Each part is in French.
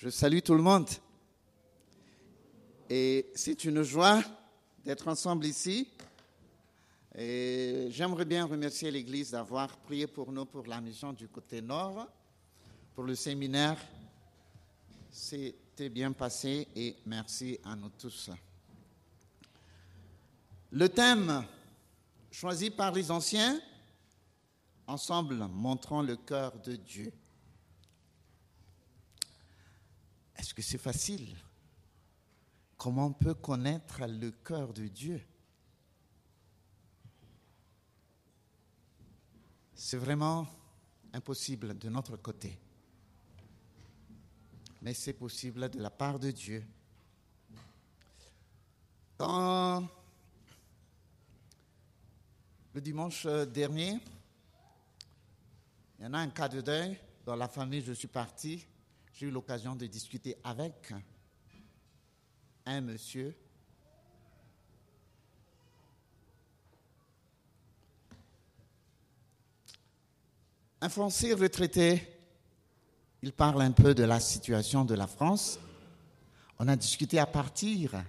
Je salue tout le monde. Et c'est une joie d'être ensemble ici. Et j'aimerais bien remercier l'Église d'avoir prié pour nous pour la mission du côté nord, pour le séminaire. C'était bien passé et merci à nous tous. Le thème choisi par les anciens, ensemble montrant le cœur de Dieu. Est-ce que c'est facile? Comment on peut connaître le cœur de Dieu? C'est vraiment impossible de notre côté. Mais c'est possible de la part de Dieu. Le dimanche dernier, il y en a un cas de deuil. Dans la famille, je suis parti j'ai eu l'occasion de discuter avec un monsieur un Français retraité. Il parle un peu de la situation de la France. On a discuté à partir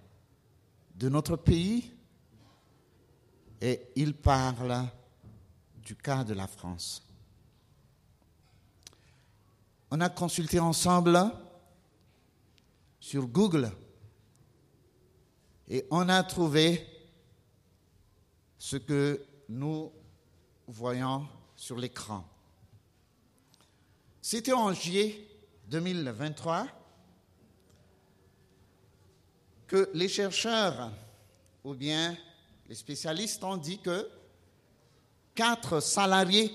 de notre pays et il parle du cas de la France. On a consulté ensemble sur Google et on a trouvé ce que nous voyons sur l'écran. C'était en juillet 2023 que les chercheurs ou bien les spécialistes ont dit que quatre salariés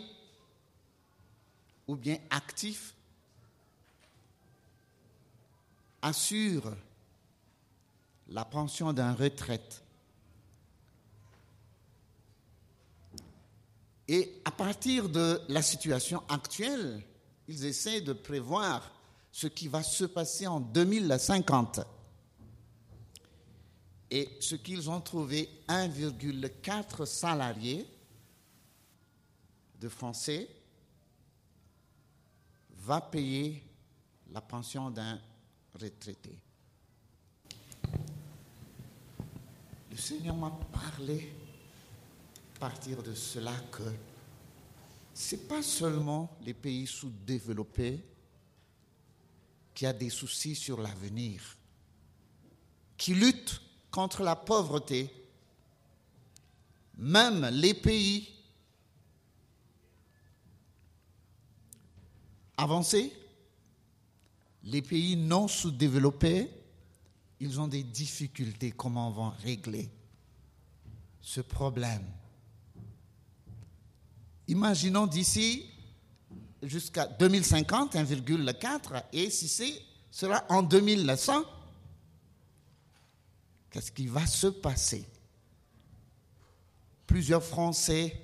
ou bien actifs assure la pension d'un retraite. Et à partir de la situation actuelle, ils essaient de prévoir ce qui va se passer en 2050. Et ce qu'ils ont trouvé, 1,4 salariés de Français va payer la pension d'un Le Seigneur m'a parlé à partir de cela que ce n'est pas seulement les pays sous-développés qui ont des soucis sur l'avenir, qui luttent contre la pauvreté, même les pays avancés les pays non sous-développés, ils ont des difficultés. Comment on va régler ce problème? Imaginons d'ici jusqu'à 2050, 1,4, et si c'est sera en 2100, qu'est-ce qui va se passer? Plusieurs Français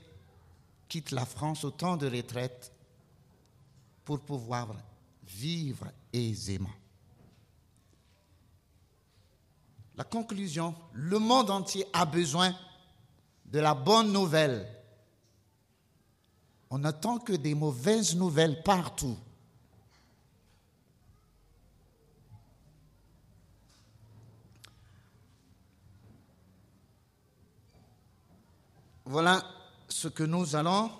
quittent la France au temps de retraite pour pouvoir vivre aisément. La conclusion, le monde entier a besoin de la bonne nouvelle. On n'attend que des mauvaises nouvelles partout. Voilà ce que nous allons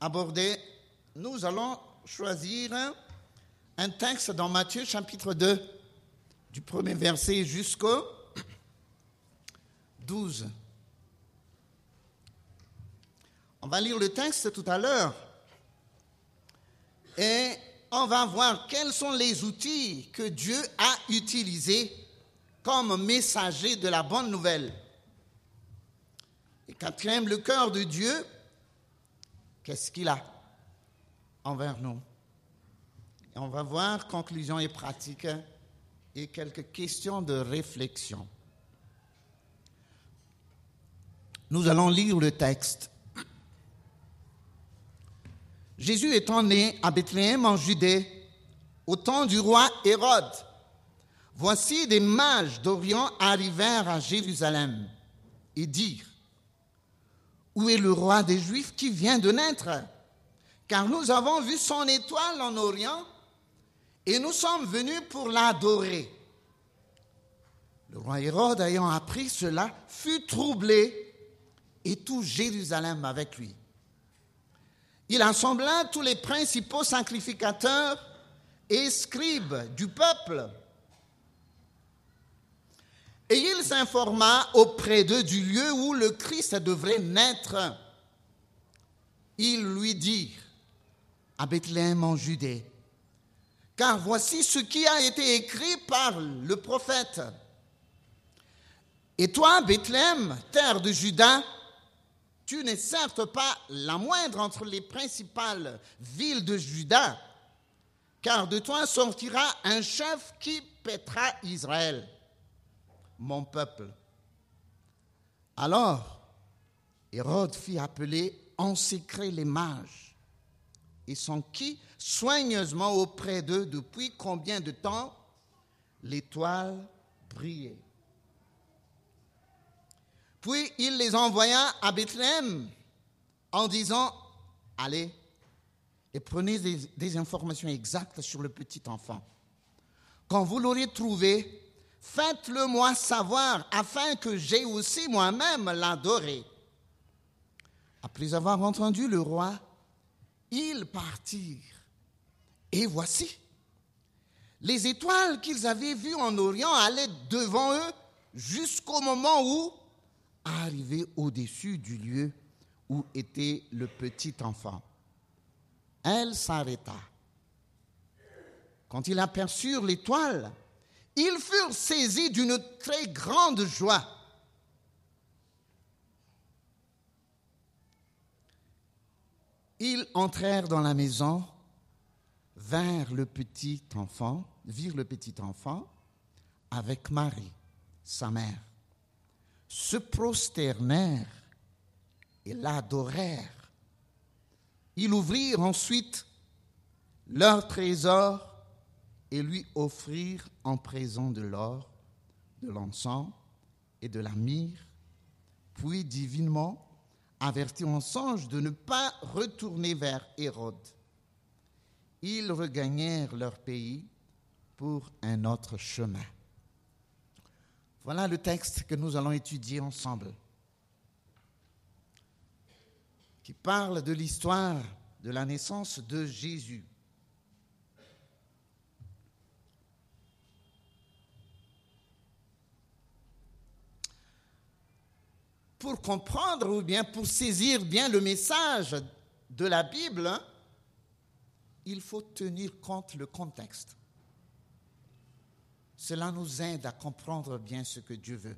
aborder. Nous allons choisir un texte dans Matthieu chapitre 2, du premier verset jusqu'au 12. On va lire le texte tout à l'heure et on va voir quels sont les outils que Dieu a utilisés comme messager de la bonne nouvelle. Et quatrième, le cœur de Dieu, qu'est-ce qu'il a envers nous? On va voir conclusion et pratique et quelques questions de réflexion. Nous allons lire le texte. Jésus étant né à Bethléem en Judée, au temps du roi Hérode, voici des mages d'Orient arrivèrent à Jérusalem et dirent, Où est le roi des Juifs qui vient de naître? Car nous avons vu son étoile en Orient et nous sommes venus pour l'adorer. Le roi Hérode, ayant appris cela, fut troublé et tout Jérusalem avec lui. Il assembla tous les principaux sacrificateurs et scribes du peuple. Et il s'informa auprès d'eux du lieu où le Christ devrait naître. Ils lui dirent, à Bethléem en Judée, car voici ce qui a été écrit par le prophète. Et toi, Bethléem, terre de Juda, tu n'es certes pas la moindre entre les principales villes de Juda, car de toi sortira un chef qui pètera Israël, mon peuple. Alors, Hérode fit appeler en secret les mages et qui soigneusement auprès d'eux depuis combien de temps? L'étoile brillait. Puis il les envoya à Bethléem en disant, allez et prenez des, informations exactes sur le petit enfant. Quand vous l'aurez trouvé, faites-le moi savoir afin que j'ai aussi moi-même l'adoré. Après avoir entendu le roi, ils partirent. Et voici, les étoiles qu'ils avaient vues en Orient allaient devant eux jusqu'au moment où arrivé au-dessus du lieu où était le petit enfant. Elle s'arrêta. Quand ils aperçurent l'étoile, ils furent saisis d'une très grande joie. Ils entrèrent dans la maison, le petit enfant, virent le petit enfant avec Marie, sa mère se prosternèrent et l'adorèrent. Ils ouvrirent ensuite leur trésor et lui offrirent en présent de l'or, de l'encens et de la myrrhe, puis divinement avertirent en songe de ne pas retourner vers Hérode. Ils regagnèrent leur pays pour un autre chemin. Voilà le texte que nous allons étudier ensemble, qui parle de l'histoire de la naissance de Jésus. Pour comprendre ou bien pour saisir bien le message de la Bible, il faut tenir compte le contexte. Cela nous aide à comprendre bien ce que Dieu veut.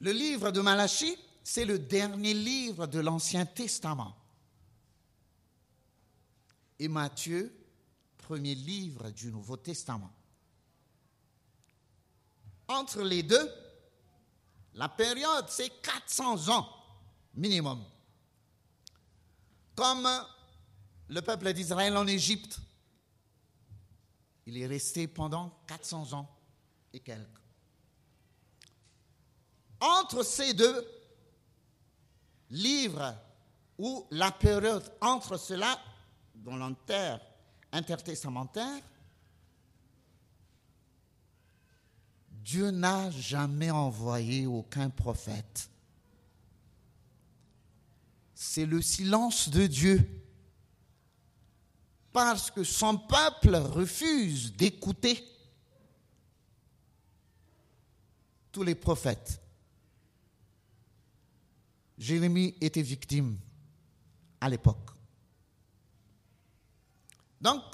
Le livre de Malachie, c'est le dernier livre de l'Ancien Testament. Et Matthieu, premier livre du Nouveau Testament. Entre les deux, la période, c'est 400 ans minimum. Comme le peuple d'Israël en Égypte, il est resté pendant 400 ans et quelques. Entre ces deux livres, ou la période entre cela, dans l'inter intertestamentaire, Dieu n'a jamais envoyé aucun prophète. C'est le silence de Dieu parce que son peuple refuse d'écouter tous les prophètes. Jérémie était victime à l'époque. Donc,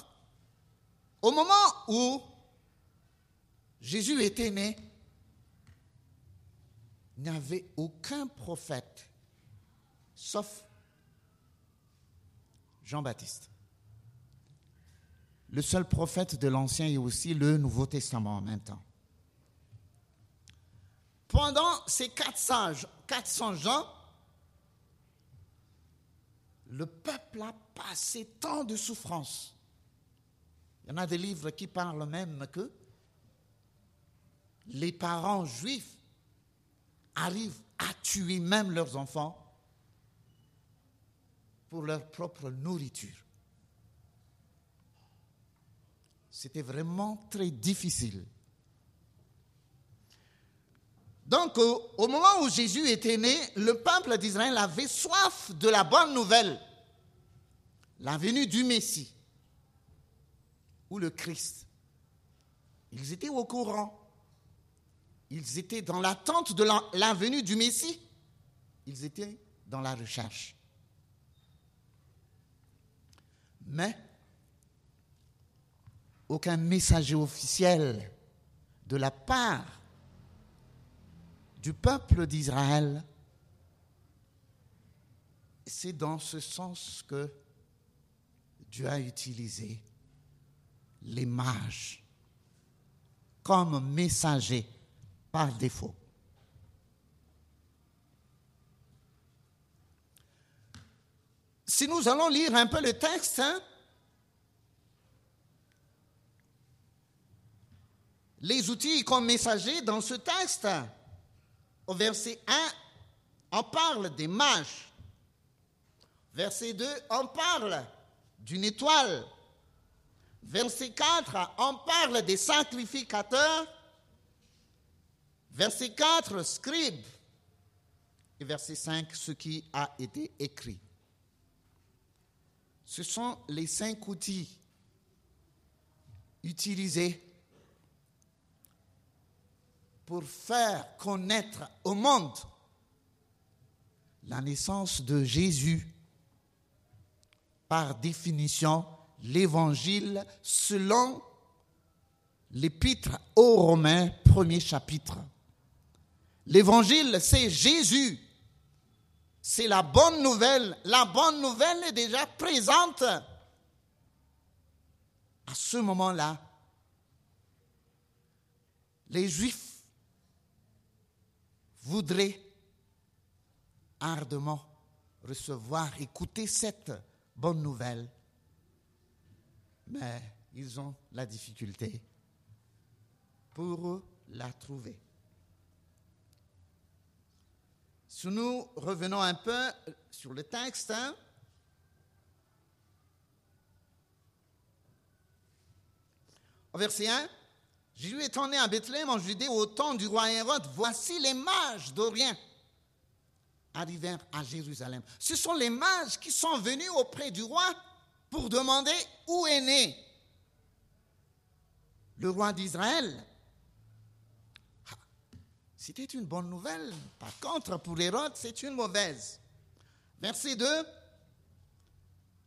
au moment où Jésus était né, il n'y avait aucun prophète, sauf Jean-Baptiste le seul prophète de l'Ancien et aussi le Nouveau Testament en même temps. Pendant ces 400, 400 ans, le peuple a passé tant de souffrances. Il y en a des livres qui parlent même que les parents juifs arrivent à tuer même leurs enfants pour leur propre nourriture. C'était vraiment très difficile. Donc, au, moment où Jésus était né, le peuple d'Israël avait soif de la bonne nouvelle, la venue du Messie ou le Christ. Ils étaient au courant. Ils étaient dans l'attente de la du Messie. Ils étaient dans la recherche. Mais aucun messager officiel de la part du peuple d'Israël. C'est dans ce sens que Dieu a utilisé les mages comme messagers par défaut. Si nous allons lire un peu le texte, hein, les outils comme messagers dans ce texte, au verset 1, on parle des mages. Verset 2, on parle d'une étoile. Verset 4, on parle des sacrificateurs. Verset 4, scribe. Et verset 5, ce qui a été écrit. Ce sont les cinq outils utilisés pour faire connaître au monde la naissance de Jésus. Par définition, l'évangile selon l'épître aux Romains, premier chapitre. L'évangile, c'est Jésus c'est la bonne nouvelle. La bonne nouvelle est déjà présente. À ce moment-là, les Juifs voudraient ardemment recevoir, écouter cette bonne nouvelle, mais ils ont la difficulté pour la trouver. Si nous revenons un peu sur le texte, hein, au verset 1, Jésus étant né à Bethléem en Judée au temps du roi Hérode, voici les mages d'Orient arrivèrent à Jérusalem. Ce sont les mages qui sont venus auprès du roi pour demander où est né le roi d'Israël. C'était une bonne nouvelle. Par contre, pour Hérode, c'est une mauvaise. Verset 2.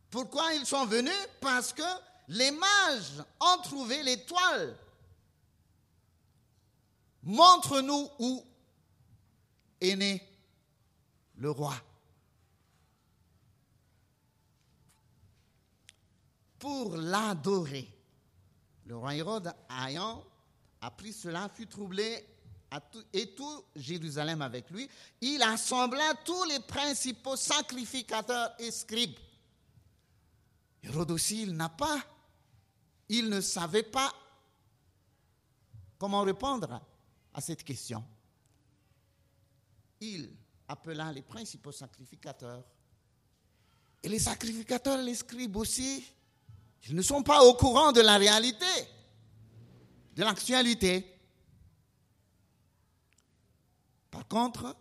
Pourquoi ils sont venus? Parce que les mages ont trouvé l'étoile. Montre-nous où est né le roi. Pour l'adorer. Le roi Hérode, ayant appris cela, fut troublé et tout Jérusalem avec lui, il assembla tous les principaux sacrificateurs et scribes. Hérode aussi, il n'a pas, il ne savait pas comment répondre à cette question. Il appela les principaux sacrificateurs. Et les sacrificateurs, les scribes aussi, ils ne sont pas au courant de la réalité, de l'actualité. Par contre,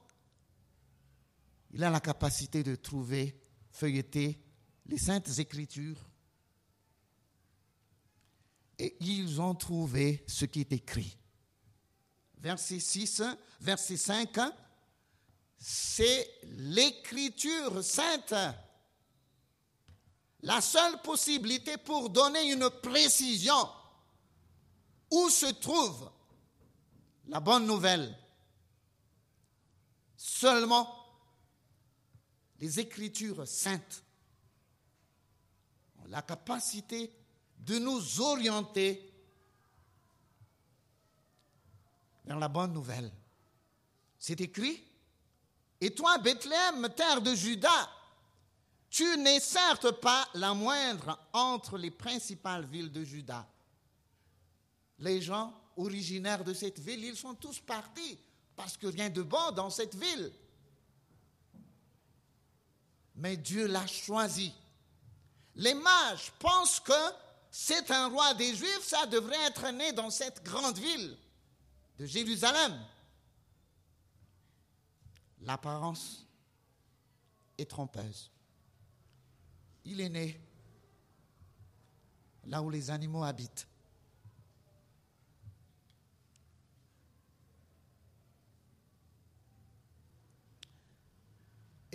il a la capacité de trouver, feuilleter les saintes écritures. Et ils ont trouvé ce qui est écrit. Verset 6, verset 5, c'est l'écriture sainte. La seule possibilité pour donner une précision où se trouve la bonne nouvelle? Seulement les Écritures saintes ont la capacité de nous orienter vers la bonne nouvelle. C'est écrit, et toi, Bethléem, terre de Juda, tu n'es certes pas la moindre entre les principales villes de Juda. Les gens originaires de cette ville, ils sont tous partis parce que rien de bon dans cette ville. Mais Dieu l'a choisi. Les mages pensent que c'est un roi des Juifs, ça devrait être né dans cette grande ville de Jérusalem. L'apparence est trompeuse. Il est né là où les animaux habitent.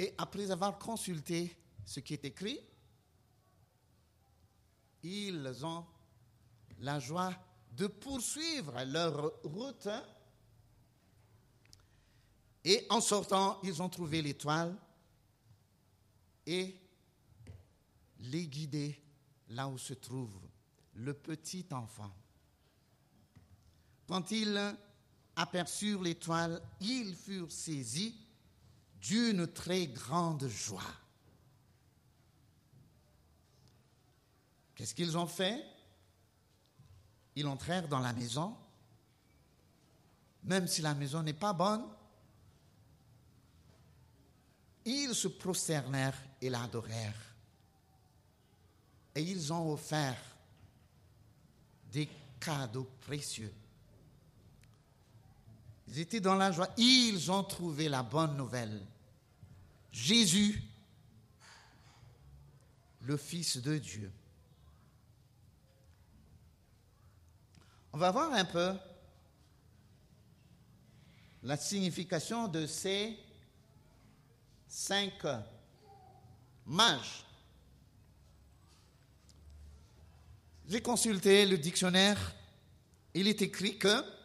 Et après avoir consulté ce qui est écrit, ils ont la joie de poursuivre leur route. Et en sortant, ils ont trouvé l'étoile et les guider là où se trouve le petit enfant. Quand ils aperçurent l'étoile, ils furent saisis d'une très grande joie. Qu'est-ce qu'ils ont fait? Ils entrèrent dans la maison, même si la maison n'est pas bonne, ils se prosternèrent et l'adorèrent. Et ils ont offert des cadeaux précieux. Ils étaient dans la joie. Ils ont trouvé la bonne nouvelle. Jésus, le Fils de Dieu. On va voir un peu la signification de ces cinq mages. J'ai consulté le dictionnaire. Il est écrit que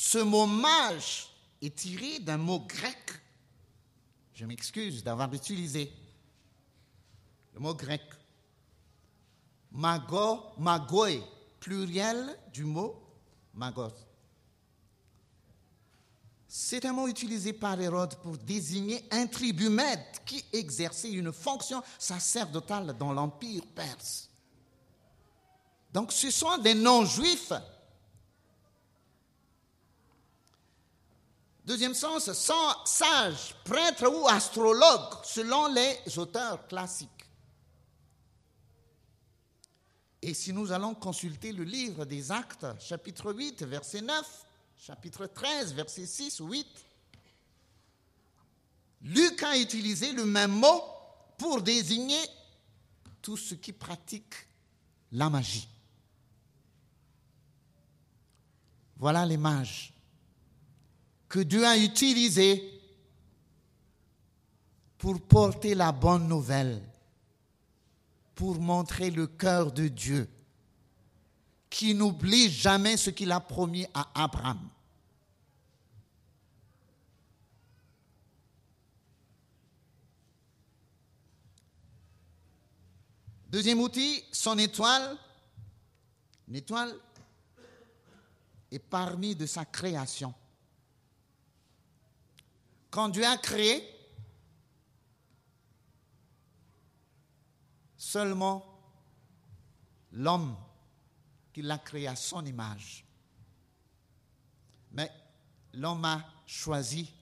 ce mot mage est tiré d'un mot grec. Je m'excuse d'avoir utilisé le mot grec. Mago, magoé, pluriel du mot magos. C'est un mot utilisé par Hérode pour désigner un tribumètre qui exerçait une fonction sacerdotale dans l'Empire perse. Donc ce sont des non-juifs Deuxième sens, sans sage, prêtre ou astrologue, selon les auteurs classiques. Et si nous allons consulter le livre des Actes, chapitre 8, verset 9, chapitre 13, verset 6 ou 8, Luc a utilisé le même mot pour désigner tous ceux qui pratiquent la magie. Voilà les mages que Dieu a utilisé pour porter la bonne nouvelle, pour montrer le cœur de Dieu, qui n'oublie jamais ce qu'il a promis à Abraham. Deuxième outil, son étoile. Une étoile est parmi de sa création. Quand Dieu a créé, seulement l'homme qu'il a créé à son image. Mais l'homme a choisi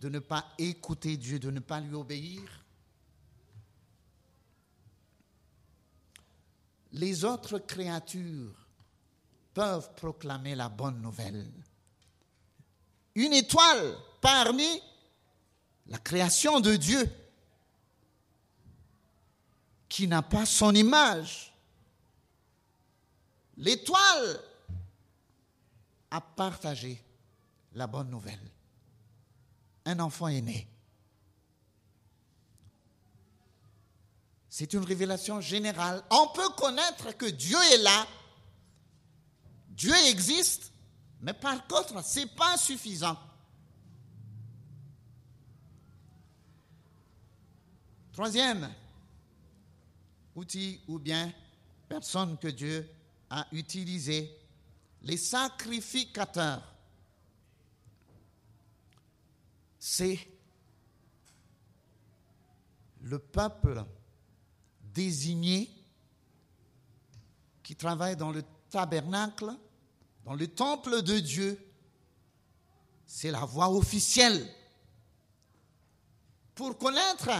de ne pas écouter Dieu, de ne pas lui obéir. Les autres créatures peuvent proclamer la bonne nouvelle. Une étoile parmi la création de Dieu qui n'a pas son image. L'étoile a partagé la bonne nouvelle. Un enfant est né. C'est une révélation générale. On peut connaître que Dieu est là. Dieu existe, mais par contre, ce n'est pas suffisant. Troisième outil ou bien personne que Dieu a utilisé, les sacrificateurs. C'est le peuple désigné qui travaille dans le tabernacle, dans le temple de Dieu. C'est la voie officielle. Pour connaître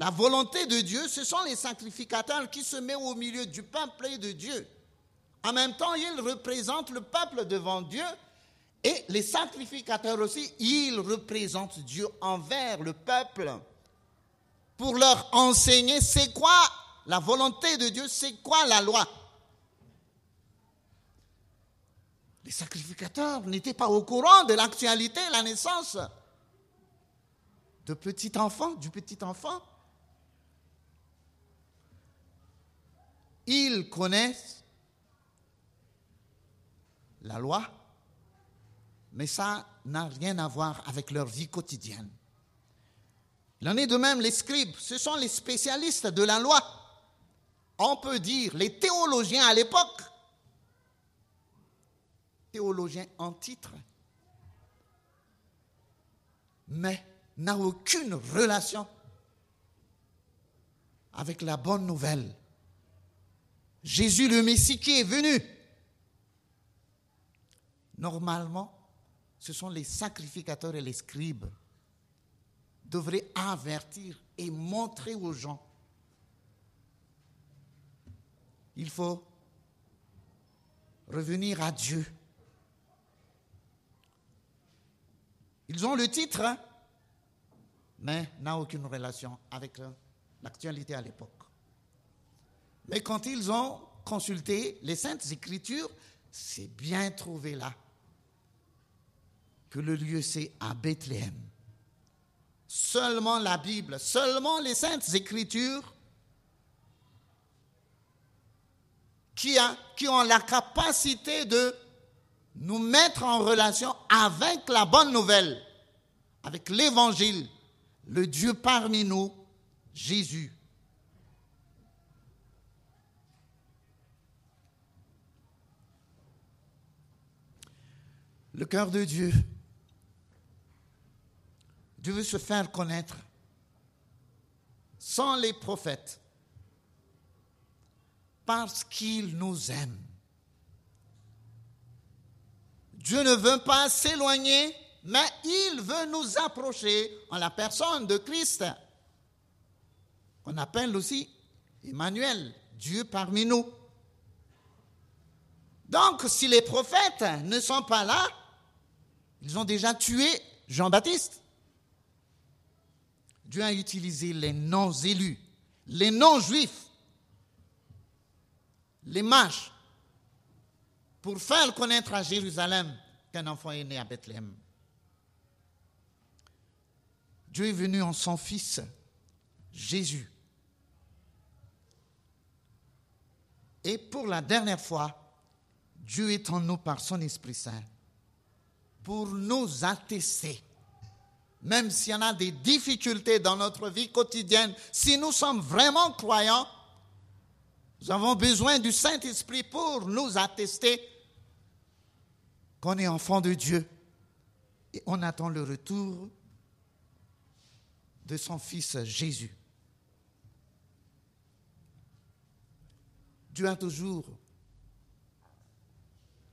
la volonté de Dieu, ce sont les sacrificateurs qui se mettent au milieu du peuple et de Dieu En même temps, ils représentent le peuple devant Dieu et les sacrificateurs aussi, ils représentent Dieu envers le peuple pour leur enseigner c'est quoi la volonté de Dieu, c'est quoi la loi. Les sacrificateurs n'étaient pas au courant de l'actualité, la naissance de petit enfant, du petit enfant. Ils connaissent la loi, mais ça n'a rien à voir avec leur vie quotidienne. Il en est de même les scribes, ce sont les spécialistes de la loi. On peut dire les théologiens à l'époque, théologiens en titre, mais n'a aucune relation avec la bonne nouvelle. Jésus le Messie qui est venu. Normalement, ce sont les sacrificateurs et les scribes devraient avertir et montrer aux gens. Il faut revenir à Dieu. Ils ont le titre, hein, mais n'a aucune relation avec l'actualité à l'époque. Mais quand ils ont consulté les saintes écritures, c'est bien trouvé là que le lieu c'est à Bethléem. Seulement la Bible, seulement les saintes écritures qui, qui ont la capacité de nous mettre en relation avec la bonne nouvelle, avec l'évangile, le Dieu parmi nous, Jésus. Le cœur de Dieu. Dieu veut se faire connaître sans les prophètes parce qu'il nous aime. Dieu ne veut pas s'éloigner mais il veut nous approcher en la personne de Christ. On appelle aussi Emmanuel, Dieu parmi nous. Donc, si les prophètes ne sont pas là, ils ont déjà tué Jean-Baptiste. Dieu a utilisé les non-élus, les non-juifs, les mages, pour faire connaître à Jérusalem qu'un enfant est né à Bethléem. Dieu est venu en son Fils, Jésus. Et pour la dernière fois, Dieu est en nous par son Esprit Saint pour nous attester, même s'il y en a des difficultés dans notre vie quotidienne, si nous sommes vraiment croyants, nous avons besoin du Saint-Esprit pour nous attester qu'on est enfant de Dieu et on attend le retour de son Fils Jésus. Dieu a toujours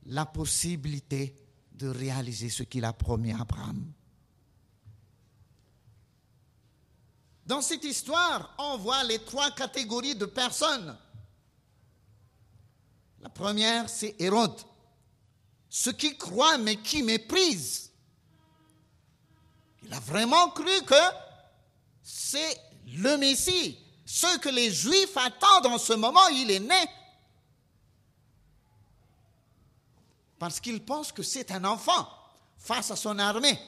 la possibilité de réaliser ce qu'il a promis à Abraham. Dans cette histoire, on voit les trois catégories de personnes. La première, c'est Hérode, ceux qui croient mais qui méprisent. Il a vraiment cru que c'est le Messie. Ce que les Juifs attendent en ce moment, il est né. Parce qu'ils pensent que c'est un enfant face à son armée,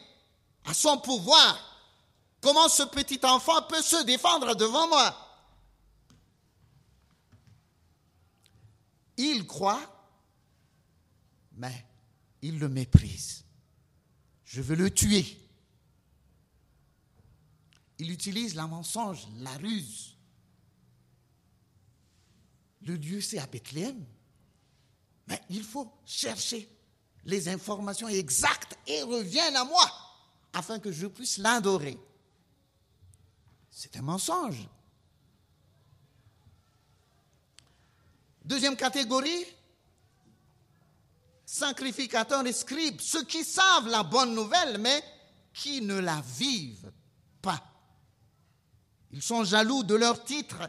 à son pouvoir. Comment ce petit enfant peut se défendre devant moi? Il croit, mais il le méprise. Je veux le tuer il utilise la mensonge, la ruse. Le Dieu, c'est à Bethléem. Mais il faut chercher les informations exactes et reviennent à moi afin que je puisse l'adorer. C'est un mensonge. Deuxième catégorie, sacrificateurs et scribes, ceux qui savent la bonne nouvelle, mais qui ne la vivent pas. Ils sont jaloux de leur titre.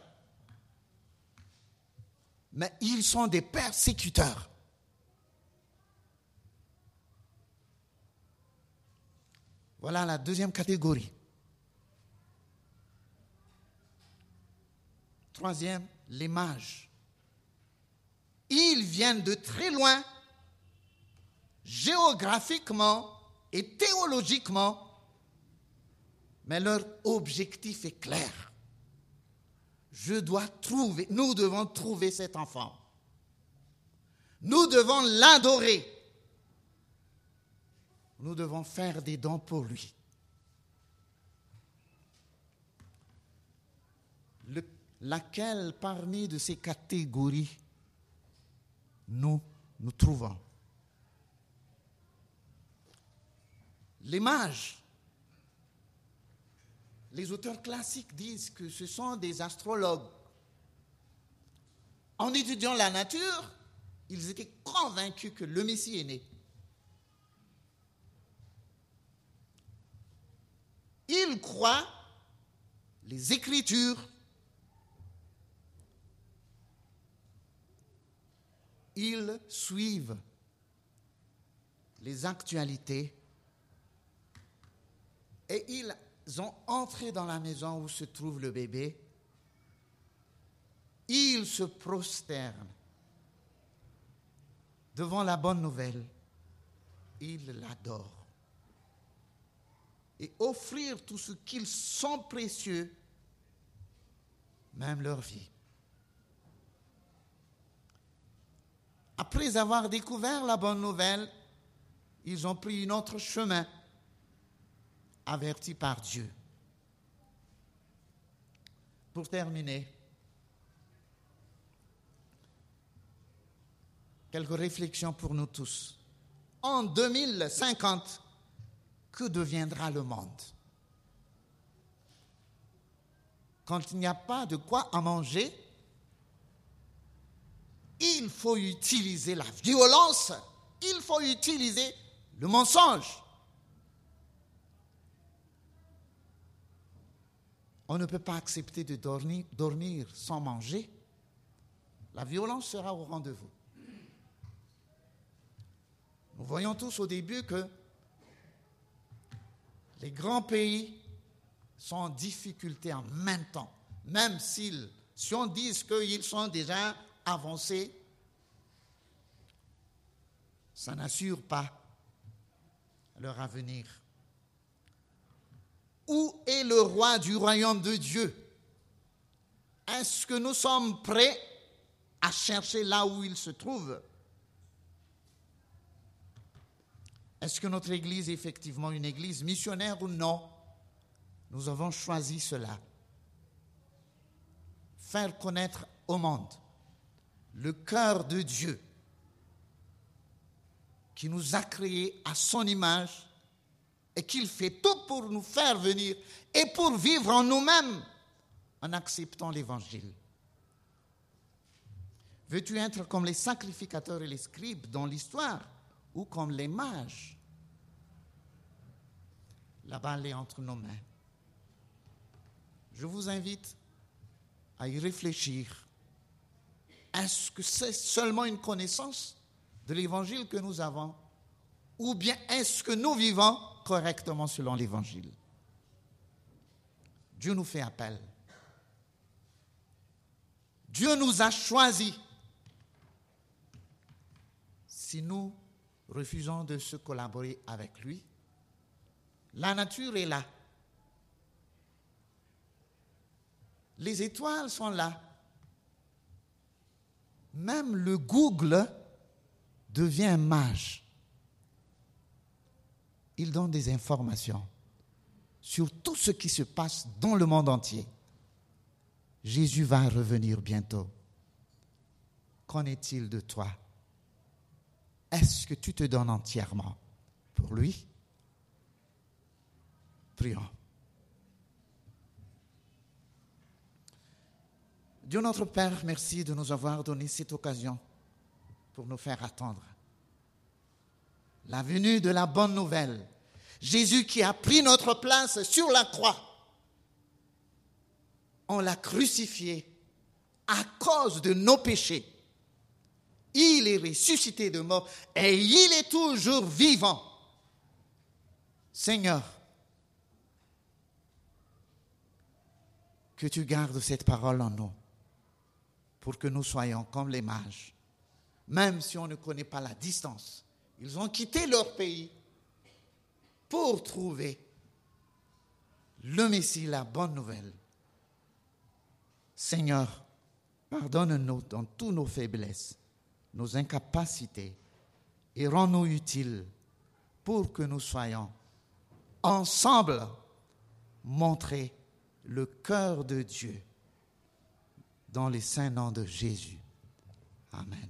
mais ils sont des persécuteurs. Voilà la deuxième catégorie. Troisième, les mages. Ils viennent de très loin, géographiquement et théologiquement, mais leur objectif est clair. Je dois trouver, nous devons trouver cet enfant. Nous devons l'adorer. Nous devons faire des dons pour lui. laquelle parmi de ces catégories nous nous trouvons? Les mages. Les auteurs classiques disent que ce sont des astrologues. En étudiant la nature, ils étaient convaincus que le Messie est né. Ils croient les Écritures ils suivent les actualités et ils ont entré dans la maison où se trouve le bébé. Ils se prosternent devant la bonne nouvelle. Ils l'adorent. Et offrir tout ce qu'ils sont précieux, même leur vie. Après avoir découvert la bonne nouvelle, ils ont pris un autre chemin, averti par Dieu. Pour terminer, quelques réflexions pour nous tous. En 2050, que deviendra le monde Quand il n'y a pas de quoi à manger, il faut utiliser la violence, il faut utiliser le mensonge. On ne peut pas accepter de dormir, dormir sans manger. La violence sera au rendez-vous. Nous voyons tous au début que les grands pays sont en difficulté en même temps, même s'ils, si on dit qu'ils sont déjà avancer, ça n'assure pas leur avenir. Où est le roi du royaume de Dieu? Est-ce que nous sommes prêts à chercher là où il se trouve? Est-ce que notre Église est effectivement une Église missionnaire ou non? Nous avons choisi cela. Faire connaître au monde le cœur de Dieu qui nous a créés à son image et qu'il fait tout pour nous faire venir et pour vivre en nous-mêmes en acceptant l'évangile. Veux-tu être comme les sacrificateurs et les scribes dans l'histoire? Ou comme les mages La balle est entre nos mains. Je vous invite à y réfléchir est-ce que c'est seulement une connaissance de l'évangile que nous avons ou bien est-ce que nous vivons correctement selon l'évangile? Dieu nous fait appel. Dieu nous a choisis. Si nous refusons de se collaborer avec lui, la nature est là. Les étoiles sont là. Même le Google devient un mage. Il donne des informations sur tout ce qui se passe dans le monde entier. Jésus va revenir bientôt. Qu'en est-il de toi? Est-ce que tu te donnes entièrement pour lui? Prions. Dieu notre Père, merci de nous avoir donné cette occasion pour nous faire attendre la venue de la bonne nouvelle. Jésus qui a pris notre place sur la croix. On l'a crucifié à cause de nos péchés. Il est ressuscité de mort et il est toujours vivant. Seigneur, que tu gardes cette parole en nous pour que nous soyons comme les mages, même si on ne connaît pas la distance. Ils ont quitté leur pays pour trouver le Messie, la bonne nouvelle. Seigneur, pardonne-nous dans toutes nos faiblesses, nos incapacités, et rends-nous utiles pour que nous soyons ensemble montrer le cœur de Dieu dans les saints noms de Jésus? Amen.